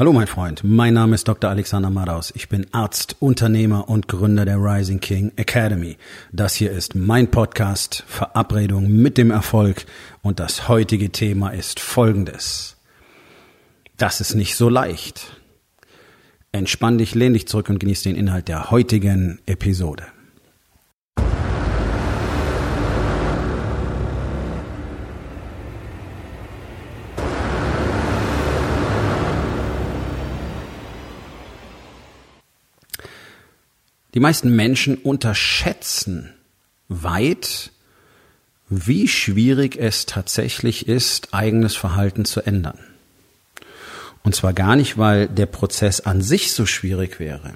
Hallo mein Freund, mein Name ist Dr. Alexander Madaus. Ich bin Arzt, Unternehmer und Gründer der Rising King Academy. Das hier ist mein Podcast Verabredung mit dem Erfolg und das heutige Thema ist folgendes. Das ist nicht so leicht. Entspann dich, lehn dich zurück und genieß den Inhalt der heutigen Episode. Die meisten Menschen unterschätzen weit, wie schwierig es tatsächlich ist, eigenes Verhalten zu ändern. Und zwar gar nicht, weil der Prozess an sich so schwierig wäre,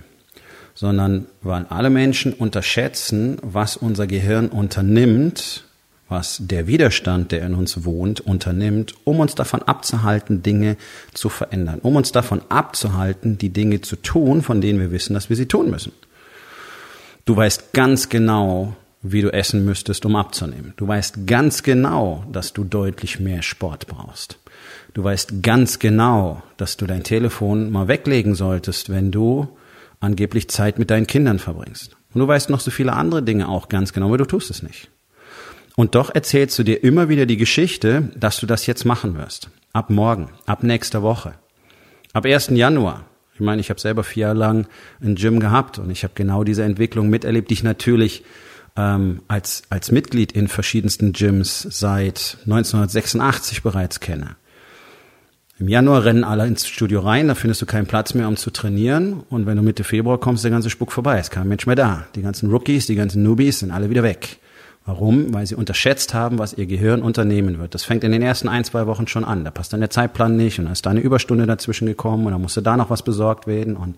sondern weil alle Menschen unterschätzen, was unser Gehirn unternimmt, was der Widerstand, der in uns wohnt, unternimmt, um uns davon abzuhalten, Dinge zu verändern, um uns davon abzuhalten, die Dinge zu tun, von denen wir wissen, dass wir sie tun müssen. Du weißt ganz genau, wie du essen müsstest, um abzunehmen. Du weißt ganz genau, dass du deutlich mehr Sport brauchst. Du weißt ganz genau, dass du dein Telefon mal weglegen solltest, wenn du angeblich Zeit mit deinen Kindern verbringst. Und du weißt noch so viele andere Dinge auch ganz genau, aber du tust es nicht. Und doch erzählst du dir immer wieder die Geschichte, dass du das jetzt machen wirst. Ab morgen, ab nächster Woche, ab 1. Januar, ich meine, ich habe selber vier Jahre lang ein Gym gehabt und ich habe genau diese Entwicklung miterlebt, die ich natürlich ähm, als, als Mitglied in verschiedensten Gyms seit 1986 bereits kenne. Im Januar rennen alle ins Studio rein, da findest du keinen Platz mehr, um zu trainieren. Und wenn du Mitte Februar kommst, der ganze Spuck vorbei. Ist kein Mensch mehr da. Die ganzen Rookies, die ganzen Newbies sind alle wieder weg. Warum? Weil sie unterschätzt haben, was ihr Gehirn unternehmen wird. Das fängt in den ersten ein, zwei Wochen schon an. Da passt dann der Zeitplan nicht und dann ist da eine Überstunde dazwischen gekommen und dann musste da noch was besorgt werden und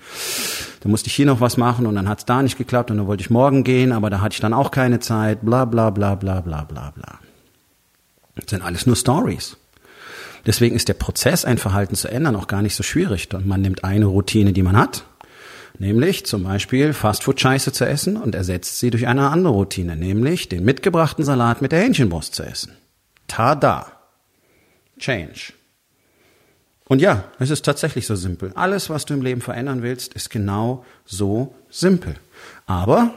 dann musste ich hier noch was machen und dann hat es da nicht geklappt und dann wollte ich morgen gehen, aber da hatte ich dann auch keine Zeit. Bla bla bla bla bla bla bla. Das sind alles nur Stories. Deswegen ist der Prozess, ein Verhalten zu ändern, auch gar nicht so schwierig. Und man nimmt eine Routine, die man hat, Nämlich zum Beispiel Fastfood-Scheiße zu essen und ersetzt sie durch eine andere Routine, nämlich den mitgebrachten Salat mit der Hähnchenbrust zu essen. Tada! Change. Und ja, es ist tatsächlich so simpel. Alles, was du im Leben verändern willst, ist genau so simpel. Aber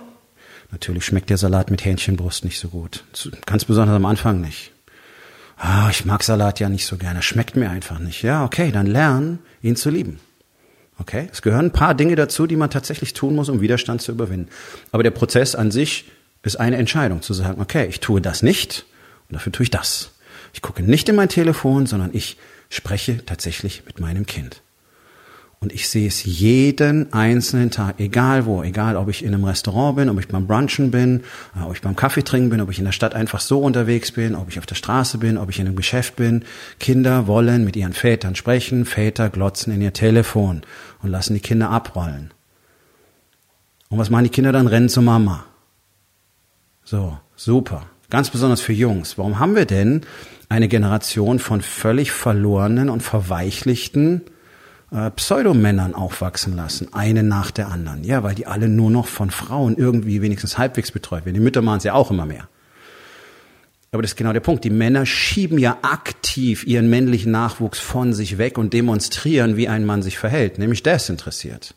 natürlich schmeckt der Salat mit Hähnchenbrust nicht so gut. Ganz besonders am Anfang nicht. Ah, ich mag Salat ja nicht so gerne. Schmeckt mir einfach nicht. Ja, okay, dann lern, ihn zu lieben. Okay? Es gehören ein paar Dinge dazu, die man tatsächlich tun muss, um Widerstand zu überwinden. Aber der Prozess an sich ist eine Entscheidung, zu sagen, okay, ich tue das nicht und dafür tue ich das. Ich gucke nicht in mein Telefon, sondern ich spreche tatsächlich mit meinem Kind. Und ich sehe es jeden einzelnen Tag, egal wo, egal ob ich in einem Restaurant bin, ob ich beim Brunchen bin, äh, ob ich beim Kaffee trinken bin, ob ich in der Stadt einfach so unterwegs bin, ob ich auf der Straße bin, ob ich in einem Geschäft bin. Kinder wollen mit ihren Vätern sprechen, Väter glotzen in ihr Telefon und lassen die Kinder abrollen. Und was machen die Kinder dann? Rennen zur Mama. So, super. Ganz besonders für Jungs. Warum haben wir denn eine Generation von völlig verlorenen und verweichlichten äh, Pseudomännern aufwachsen lassen, eine nach der anderen. Ja, weil die alle nur noch von Frauen irgendwie wenigstens halbwegs betreut werden. Die Mütter machen es ja auch immer mehr. Aber das ist genau der Punkt. Die Männer schieben ja aktiv ihren männlichen Nachwuchs von sich weg und demonstrieren, wie ein Mann sich verhält, nämlich desinteressiert.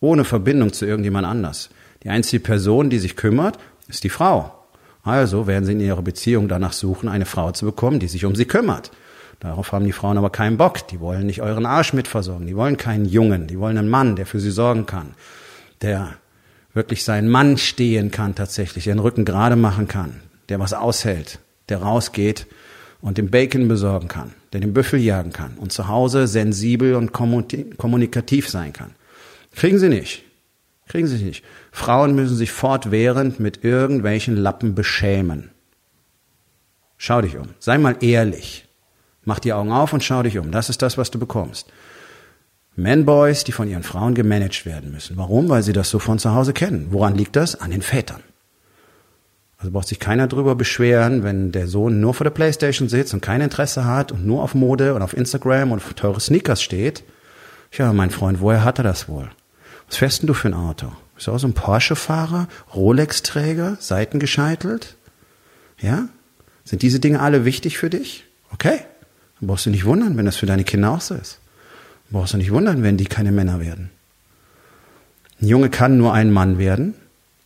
Ohne Verbindung zu irgendjemand anders. Die einzige Person, die sich kümmert, ist die Frau. Also werden sie in ihrer Beziehung danach suchen, eine Frau zu bekommen, die sich um sie kümmert. Darauf haben die Frauen aber keinen Bock. Die wollen nicht euren Arsch mitversorgen. Die wollen keinen Jungen. Die wollen einen Mann, der für sie sorgen kann. Der wirklich seinen Mann stehen kann tatsächlich, der den Rücken gerade machen kann, der was aushält, der rausgeht und den Bacon besorgen kann, der den Büffel jagen kann und zu Hause sensibel und kommunikativ sein kann. Kriegen sie nicht. Kriegen sie nicht. Frauen müssen sich fortwährend mit irgendwelchen Lappen beschämen. Schau dich um. Sei mal ehrlich. Mach die Augen auf und schau dich um. Das ist das, was du bekommst. Man-Boys, die von ihren Frauen gemanagt werden müssen. Warum? Weil sie das so von zu Hause kennen. Woran liegt das? An den Vätern. Also braucht sich keiner drüber beschweren, wenn der Sohn nur vor der Playstation sitzt und kein Interesse hat und nur auf Mode und auf Instagram und auf teure Sneakers steht. Ja, mein Freund, woher hat er das wohl? Was fährst denn du für ein Auto? Bist du auch so ein Porsche-Fahrer? Rolex-Träger? Seiten gescheitelt? Ja? Sind diese Dinge alle wichtig für dich? Okay. Dann brauchst du nicht wundern, wenn das für deine Kinder auch so ist. Brauchst du nicht wundern, wenn die keine Männer werden. Ein Junge kann nur ein Mann werden,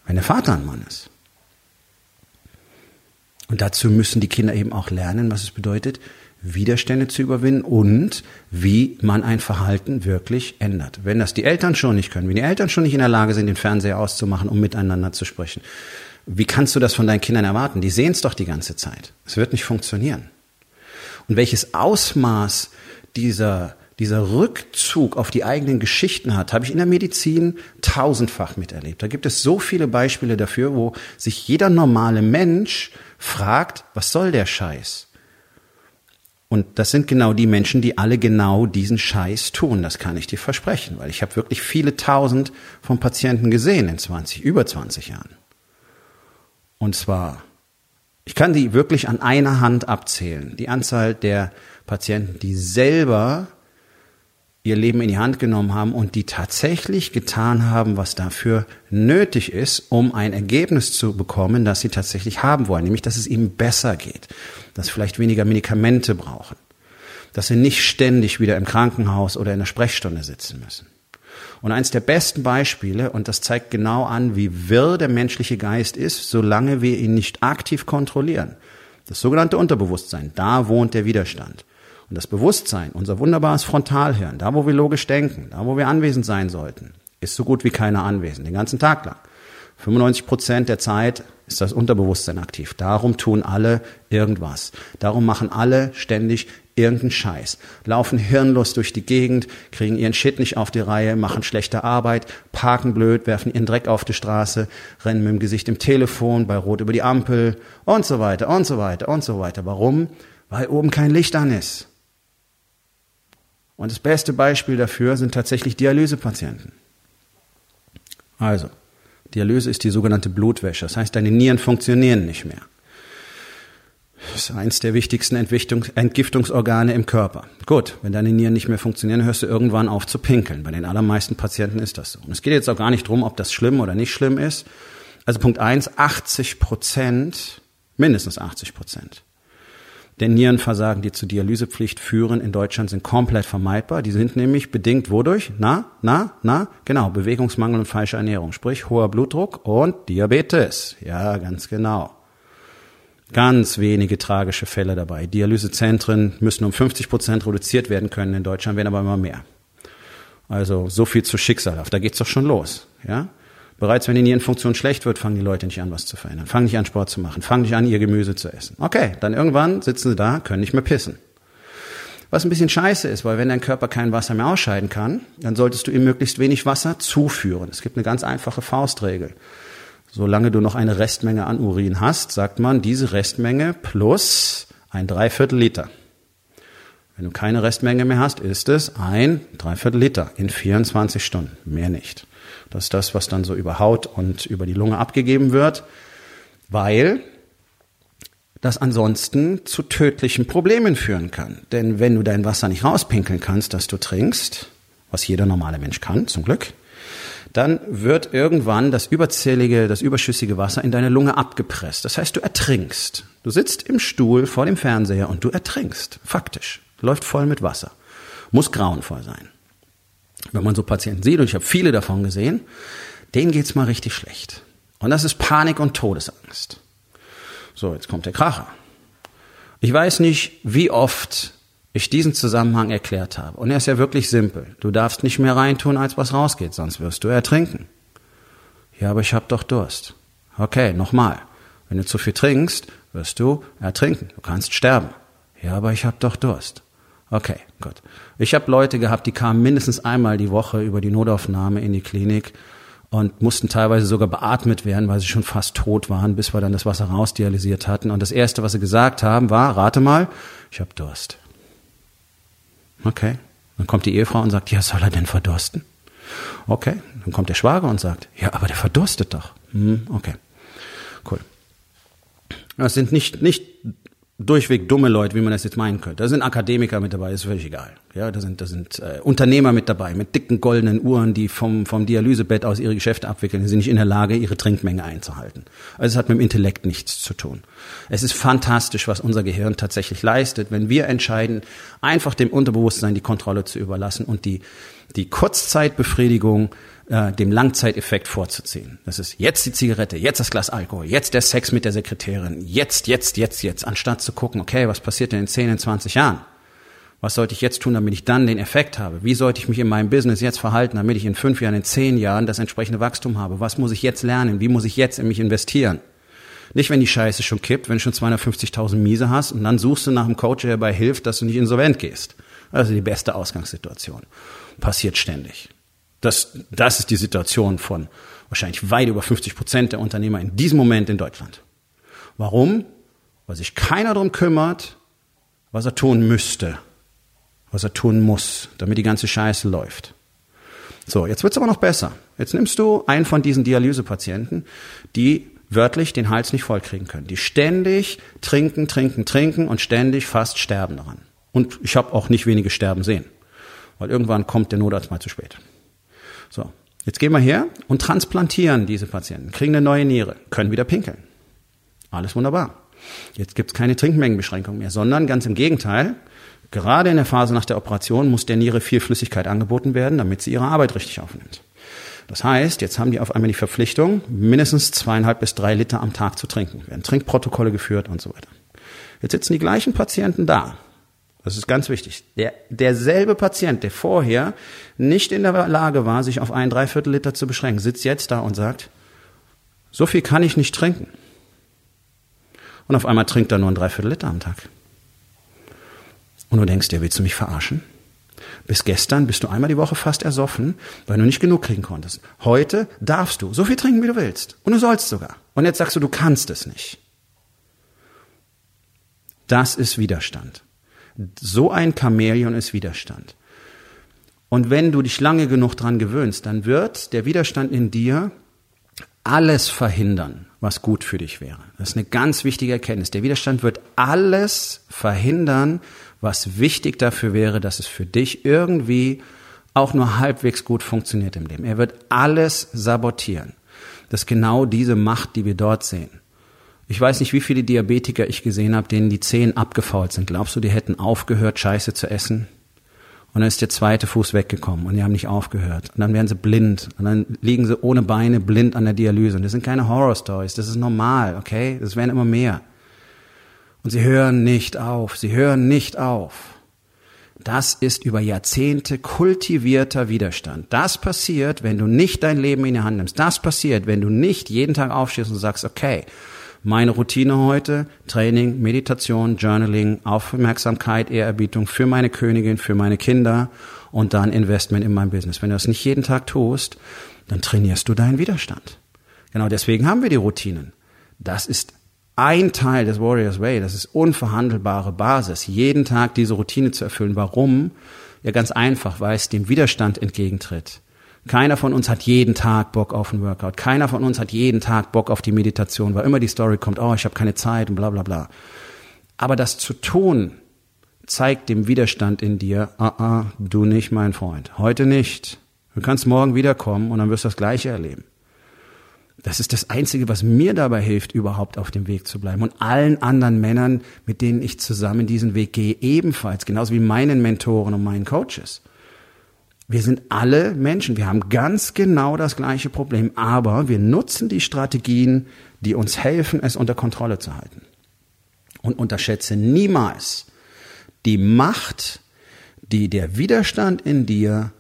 wenn der Vater ein Mann ist. Und dazu müssen die Kinder eben auch lernen, was es bedeutet, Widerstände zu überwinden und wie man ein Verhalten wirklich ändert. Wenn das die Eltern schon nicht können, wenn die Eltern schon nicht in der Lage sind, den Fernseher auszumachen, um miteinander zu sprechen, wie kannst du das von deinen Kindern erwarten? Die sehen es doch die ganze Zeit. Es wird nicht funktionieren. Und welches Ausmaß dieser, dieser Rückzug auf die eigenen Geschichten hat, habe ich in der Medizin tausendfach miterlebt. Da gibt es so viele Beispiele dafür, wo sich jeder normale Mensch fragt, was soll der Scheiß? Und das sind genau die Menschen, die alle genau diesen Scheiß tun. Das kann ich dir versprechen, weil ich habe wirklich viele tausend von Patienten gesehen in 20, über 20 Jahren. Und zwar, ich kann die wirklich an einer Hand abzählen. Die Anzahl der Patienten, die selber ihr Leben in die Hand genommen haben und die tatsächlich getan haben, was dafür nötig ist, um ein Ergebnis zu bekommen, das sie tatsächlich haben wollen, nämlich dass es ihnen besser geht, dass sie vielleicht weniger Medikamente brauchen, dass sie nicht ständig wieder im Krankenhaus oder in der Sprechstunde sitzen müssen. Und eins der besten Beispiele, und das zeigt genau an, wie wirr der menschliche Geist ist, solange wir ihn nicht aktiv kontrollieren. Das sogenannte Unterbewusstsein, da wohnt der Widerstand. Und das Bewusstsein, unser wunderbares Frontalhirn, da wo wir logisch denken, da wo wir anwesend sein sollten, ist so gut wie keiner anwesend, den ganzen Tag lang. 95 Prozent der Zeit ist das Unterbewusstsein aktiv. Darum tun alle irgendwas. Darum machen alle ständig irgendeinen Scheiß. Laufen hirnlos durch die Gegend, kriegen ihren Shit nicht auf die Reihe, machen schlechte Arbeit, parken blöd, werfen ihren Dreck auf die Straße, rennen mit dem Gesicht im Telefon, bei Rot über die Ampel und so weiter und so weiter und so weiter. Warum? Weil oben kein Licht an ist. Und das beste Beispiel dafür sind tatsächlich Dialysepatienten. Also, Dialyse ist die sogenannte Blutwäsche. Das heißt, deine Nieren funktionieren nicht mehr. Das ist eins der wichtigsten Entgiftungsorgane im Körper. Gut, wenn deine Nieren nicht mehr funktionieren, hörst du irgendwann auf zu pinkeln. Bei den allermeisten Patienten ist das so. Und es geht jetzt auch gar nicht drum, ob das schlimm oder nicht schlimm ist. Also Punkt eins: 80 Prozent, mindestens 80 Prozent der Nierenversagen, die zur Dialysepflicht führen, in Deutschland sind komplett vermeidbar. Die sind nämlich bedingt wodurch? Na, na, na, genau, Bewegungsmangel und falsche Ernährung, sprich hoher Blutdruck und Diabetes. Ja, ganz genau. Ganz wenige tragische Fälle dabei. Dialysezentren müssen um 50 Prozent reduziert werden können in Deutschland, werden aber immer mehr. Also so viel zu schicksalhaft. Da geht's doch schon los. Ja? Bereits wenn die Nierenfunktion schlecht wird, fangen die Leute nicht an, was zu verändern. Fangen nicht an, Sport zu machen. Fangen nicht an, ihr Gemüse zu essen. Okay, dann irgendwann sitzen sie da, können nicht mehr pissen. Was ein bisschen scheiße ist, weil wenn dein Körper kein Wasser mehr ausscheiden kann, dann solltest du ihm möglichst wenig Wasser zuführen. Es gibt eine ganz einfache Faustregel. Solange du noch eine Restmenge an Urin hast, sagt man, diese Restmenge plus ein Dreiviertel Liter. Wenn du keine Restmenge mehr hast, ist es ein Dreiviertel Liter in 24 Stunden. Mehr nicht. Das ist das, was dann so über Haut und über die Lunge abgegeben wird, weil das ansonsten zu tödlichen Problemen führen kann. Denn wenn du dein Wasser nicht rauspinkeln kannst, das du trinkst, was jeder normale Mensch kann, zum Glück, dann wird irgendwann das überzählige, das überschüssige Wasser in deine Lunge abgepresst. Das heißt, du ertrinkst. Du sitzt im Stuhl vor dem Fernseher und du ertrinkst. Faktisch. Läuft voll mit Wasser. Muss grauenvoll sein wenn man so Patienten sieht, und ich habe viele davon gesehen, denen geht's mal richtig schlecht. Und das ist Panik und Todesangst. So, jetzt kommt der Kracher. Ich weiß nicht, wie oft ich diesen Zusammenhang erklärt habe. Und er ist ja wirklich simpel. Du darfst nicht mehr reintun, als was rausgeht, sonst wirst du ertrinken. Ja, aber ich habe doch Durst. Okay, nochmal. Wenn du zu viel trinkst, wirst du ertrinken. Du kannst sterben. Ja, aber ich habe doch Durst. Okay, gut. Ich habe Leute gehabt, die kamen mindestens einmal die Woche über die Notaufnahme in die Klinik und mussten teilweise sogar beatmet werden, weil sie schon fast tot waren, bis wir dann das Wasser rausdialysiert hatten. Und das Erste, was sie gesagt haben, war, rate mal, ich habe Durst. Okay. Dann kommt die Ehefrau und sagt, ja, soll er denn verdursten? Okay. Dann kommt der Schwager und sagt, ja, aber der verdurstet doch. Hm, okay. Cool. Das sind nicht, nicht durchweg dumme Leute, wie man das jetzt meinen könnte. Da sind Akademiker mit dabei, ist völlig egal. Ja, da sind, da sind äh, Unternehmer mit dabei, mit dicken goldenen Uhren, die vom, vom Dialysebett aus ihre Geschäfte abwickeln. Die sind nicht in der Lage, ihre Trinkmenge einzuhalten. Also es hat mit dem Intellekt nichts zu tun. Es ist fantastisch, was unser Gehirn tatsächlich leistet, wenn wir entscheiden, einfach dem Unterbewusstsein die Kontrolle zu überlassen und die, die Kurzzeitbefriedigung äh, dem Langzeiteffekt vorzuziehen. Das ist jetzt die Zigarette, jetzt das Glas Alkohol, jetzt der Sex mit der Sekretärin, jetzt, jetzt, jetzt, jetzt, anstatt zu gucken, okay, was passiert denn in 10, in 20 Jahren? Was sollte ich jetzt tun, damit ich dann den Effekt habe? Wie sollte ich mich in meinem Business jetzt verhalten, damit ich in fünf Jahren, in zehn Jahren das entsprechende Wachstum habe? Was muss ich jetzt lernen? Wie muss ich jetzt in mich investieren? Nicht, wenn die Scheiße schon kippt, wenn du schon 250.000 Miese hast und dann suchst du nach einem Coach, der dabei hilft, dass du nicht insolvent gehst. Also die beste Ausgangssituation. Passiert ständig. Das, das ist die Situation von wahrscheinlich weit über 50 Prozent der Unternehmer in diesem Moment in Deutschland. Warum? Weil sich keiner darum kümmert, was er tun müsste, was er tun muss, damit die ganze Scheiße läuft. So, jetzt wird's aber noch besser. Jetzt nimmst du einen von diesen Dialysepatienten, die wörtlich den Hals nicht vollkriegen können, die ständig trinken, trinken, trinken und ständig fast sterben daran. Und ich habe auch nicht wenige sterben sehen, weil irgendwann kommt der Notarzt mal zu spät. So, jetzt gehen wir her und transplantieren diese Patienten, kriegen eine neue Niere, können wieder pinkeln. Alles wunderbar. Jetzt gibt's keine Trinkmengenbeschränkung mehr, sondern ganz im Gegenteil, gerade in der Phase nach der Operation muss der Niere viel Flüssigkeit angeboten werden, damit sie ihre Arbeit richtig aufnimmt. Das heißt, jetzt haben die auf einmal die Verpflichtung, mindestens zweieinhalb bis drei Liter am Tag zu trinken. Werden Trinkprotokolle geführt und so weiter. Jetzt sitzen die gleichen Patienten da das ist ganz wichtig. Der, derselbe Patient, der vorher nicht in der Lage war, sich auf ein Dreiviertel Liter zu beschränken, sitzt jetzt da und sagt, so viel kann ich nicht trinken. Und auf einmal trinkt er nur ein Dreiviertel Liter am Tag. Und du denkst dir, willst du mich verarschen? Bis gestern bist du einmal die Woche fast ersoffen, weil du nicht genug kriegen konntest. Heute darfst du so viel trinken, wie du willst. Und du sollst sogar. Und jetzt sagst du, du kannst es nicht. Das ist Widerstand. So ein Chamäleon ist Widerstand. Und wenn du dich lange genug dran gewöhnst, dann wird der Widerstand in dir alles verhindern, was gut für dich wäre. Das ist eine ganz wichtige Erkenntnis. Der Widerstand wird alles verhindern, was wichtig dafür wäre, dass es für dich irgendwie auch nur halbwegs gut funktioniert im Leben. Er wird alles sabotieren. Das ist genau diese Macht, die wir dort sehen. Ich weiß nicht, wie viele Diabetiker ich gesehen habe, denen die Zehen abgefault sind. Glaubst du, die hätten aufgehört, Scheiße zu essen? Und dann ist der zweite Fuß weggekommen und die haben nicht aufgehört. Und dann werden sie blind. Und dann liegen sie ohne Beine blind an der Dialyse. Und das sind keine Horror-Stories. Das ist normal, okay? Das werden immer mehr. Und sie hören nicht auf. Sie hören nicht auf. Das ist über Jahrzehnte kultivierter Widerstand. Das passiert, wenn du nicht dein Leben in die Hand nimmst. Das passiert, wenn du nicht jeden Tag aufstehst und sagst, okay, meine Routine heute, Training, Meditation, Journaling, Aufmerksamkeit, Ehrerbietung für meine Königin, für meine Kinder und dann Investment in mein Business. Wenn du das nicht jeden Tag tust, dann trainierst du deinen Widerstand. Genau deswegen haben wir die Routinen. Das ist ein Teil des Warriors Way, das ist unverhandelbare Basis, jeden Tag diese Routine zu erfüllen. Warum? Ja, ganz einfach, weil es dem Widerstand entgegentritt. Keiner von uns hat jeden Tag Bock auf ein Workout. Keiner von uns hat jeden Tag Bock auf die Meditation, weil immer die Story kommt, oh, ich habe keine Zeit und bla bla bla. Aber das zu tun, zeigt dem Widerstand in dir, ah, ah, du nicht, mein Freund. Heute nicht. Du kannst morgen wiederkommen und dann wirst du das Gleiche erleben. Das ist das Einzige, was mir dabei hilft, überhaupt auf dem Weg zu bleiben. Und allen anderen Männern, mit denen ich zusammen diesen Weg gehe, ebenfalls, genauso wie meinen Mentoren und meinen Coaches. Wir sind alle Menschen, wir haben ganz genau das gleiche Problem, aber wir nutzen die Strategien, die uns helfen, es unter Kontrolle zu halten. Und unterschätze niemals die Macht, die der Widerstand in dir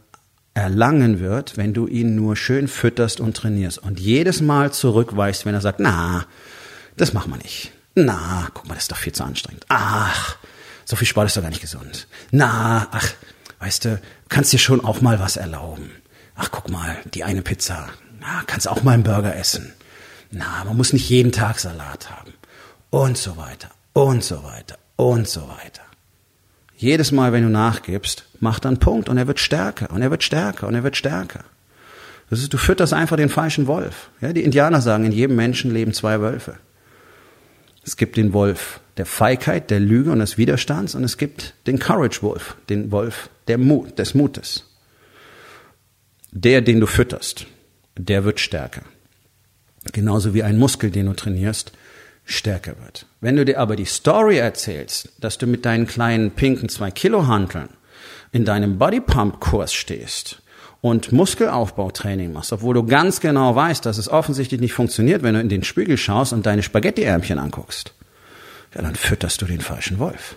erlangen wird, wenn du ihn nur schön fütterst und trainierst und jedes Mal zurückweichst, wenn er sagt, na, das machen wir nicht. Na, guck mal, das ist doch viel zu anstrengend. Ach, so viel Sport ist doch gar nicht gesund. Na, ach, weißt du, kannst dir schon auch mal was erlauben. Ach, guck mal, die eine Pizza. Na, kannst auch mal einen Burger essen. Na, man muss nicht jeden Tag Salat haben. Und so weiter. Und so weiter. Und so weiter. Jedes Mal, wenn du nachgibst, mach dann Punkt und er wird stärker und er wird stärker und er wird stärker. Das ist, du fütterst einfach den falschen Wolf. Ja, die Indianer sagen, in jedem Menschen leben zwei Wölfe. Es gibt den Wolf der Feigheit, der Lüge und des Widerstands und es gibt den Courage Wolf, den Wolf der Mut, des Mutes. Der, den du fütterst, der wird stärker. Genauso wie ein Muskel, den du trainierst, stärker wird. Wenn du dir aber die Story erzählst, dass du mit deinen kleinen pinken zwei Kilo Hanteln in deinem Bodypump-Kurs stehst und Muskelaufbautraining machst, obwohl du ganz genau weißt, dass es offensichtlich nicht funktioniert, wenn du in den Spiegel schaust und deine Spaghetti-Ärmchen anguckst, ja, dann fütterst du den falschen Wolf.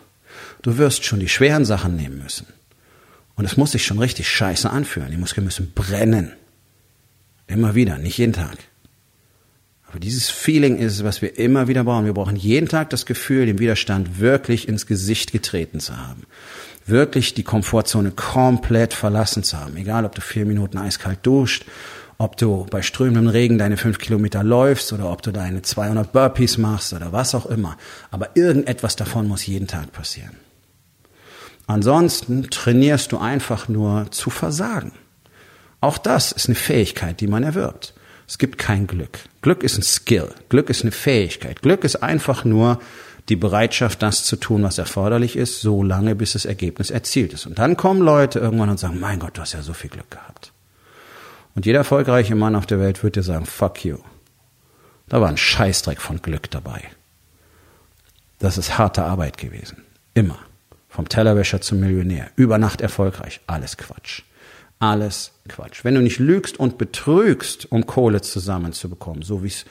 Du wirst schon die schweren Sachen nehmen müssen. Und es muss sich schon richtig scheiße anfühlen. Die Muskeln müssen brennen. Immer wieder, nicht jeden Tag. Aber dieses Feeling ist es, was wir immer wieder brauchen. Wir brauchen jeden Tag das Gefühl, den Widerstand wirklich ins Gesicht getreten zu haben. Wirklich die Komfortzone komplett verlassen zu haben. Egal, ob du vier Minuten eiskalt duscht, ob du bei strömendem Regen deine fünf Kilometer läufst oder ob du deine 200 Burpees machst oder was auch immer. Aber irgendetwas davon muss jeden Tag passieren. Ansonsten trainierst du einfach nur zu versagen. Auch das ist eine Fähigkeit, die man erwirbt. Es gibt kein Glück. Glück ist ein Skill. Glück ist eine Fähigkeit. Glück ist einfach nur die Bereitschaft, das zu tun, was erforderlich ist, so lange, bis das Ergebnis erzielt ist. Und dann kommen Leute irgendwann und sagen, mein Gott, du hast ja so viel Glück gehabt. Und jeder erfolgreiche Mann auf der Welt wird dir sagen, fuck you. Da war ein Scheißdreck von Glück dabei. Das ist harte Arbeit gewesen. Immer. Vom Tellerwäscher zum Millionär. Über Nacht erfolgreich. Alles Quatsch. Alles Quatsch. Wenn du nicht lügst und betrügst, um Kohle zusammenzubekommen, so wie es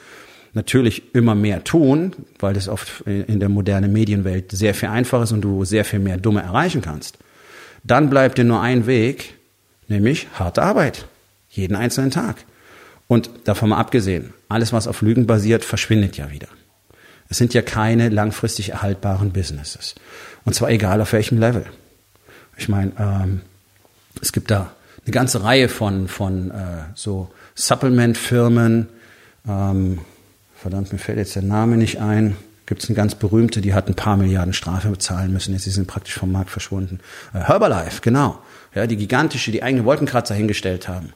natürlich immer mehr tun, weil das oft in der modernen Medienwelt sehr viel einfacher ist und du sehr viel mehr Dumme erreichen kannst, dann bleibt dir nur ein Weg, nämlich harte Arbeit. Jeden einzelnen Tag. Und davon mal abgesehen, alles, was auf Lügen basiert, verschwindet ja wieder. Es sind ja keine langfristig erhaltbaren Businesses. Und zwar egal auf welchem Level. Ich meine, ähm, es gibt da eine ganze Reihe von, von äh, so Supplement-Firmen. Ähm, verdammt, mir fällt jetzt der Name nicht ein. Gibt es eine ganz berühmte, die hat ein paar Milliarden Strafe bezahlen müssen. Jetzt sie sind praktisch vom Markt verschwunden. Äh, Herbalife, genau. Ja, die gigantische, die eigene Wolkenkratzer hingestellt haben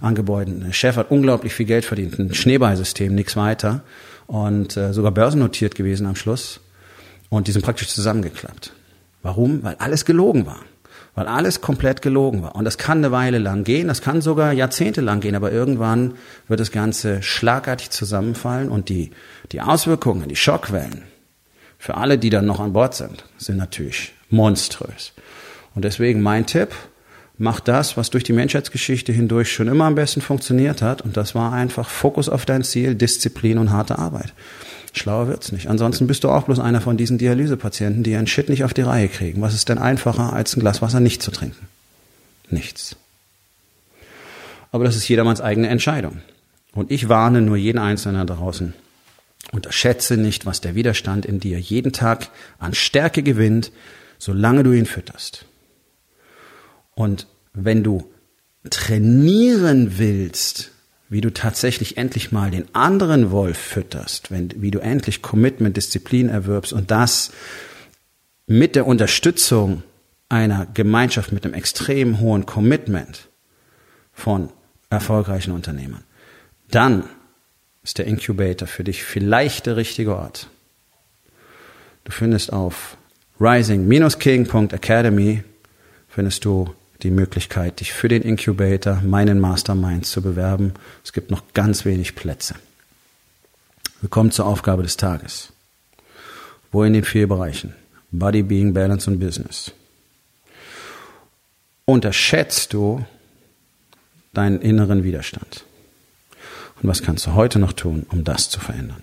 an Gebäuden. Chef hat unglaublich viel Geld verdient. Ein Schneeballsystem, nichts weiter. Und äh, sogar börsennotiert gewesen am Schluss. Und die sind praktisch zusammengeklappt. Warum? Weil alles gelogen war weil alles komplett gelogen war. Und das kann eine Weile lang gehen, das kann sogar Jahrzehnte lang gehen, aber irgendwann wird das Ganze schlagartig zusammenfallen und die, die Auswirkungen, die Schockwellen für alle, die dann noch an Bord sind, sind natürlich monströs. Und deswegen mein Tipp, mach das, was durch die Menschheitsgeschichte hindurch schon immer am besten funktioniert hat. Und das war einfach Fokus auf dein Ziel, Disziplin und harte Arbeit. Schlauer wird's nicht. Ansonsten bist du auch bloß einer von diesen Dialysepatienten, die ihren Shit nicht auf die Reihe kriegen. Was ist denn einfacher, als ein Glas Wasser nicht zu trinken? Nichts. Aber das ist jedermanns eigene Entscheidung. Und ich warne nur jeden Einzelnen draußen. Unterschätze nicht, was der Widerstand in dir jeden Tag an Stärke gewinnt, solange du ihn fütterst. Und wenn du trainieren willst, wie du tatsächlich endlich mal den anderen Wolf fütterst, wenn, wie du endlich Commitment, Disziplin erwirbst und das mit der Unterstützung einer Gemeinschaft mit einem extrem hohen Commitment von erfolgreichen Unternehmern, dann ist der Incubator für dich vielleicht der richtige Ort. Du findest auf rising-king.academy findest du die Möglichkeit, dich für den Incubator, meinen Mastermind zu bewerben. Es gibt noch ganz wenig Plätze. Wir kommen zur Aufgabe des Tages. Wo in den vier Bereichen? Body, Being, Balance und Business. Unterschätzt du deinen inneren Widerstand? Und was kannst du heute noch tun, um das zu verändern?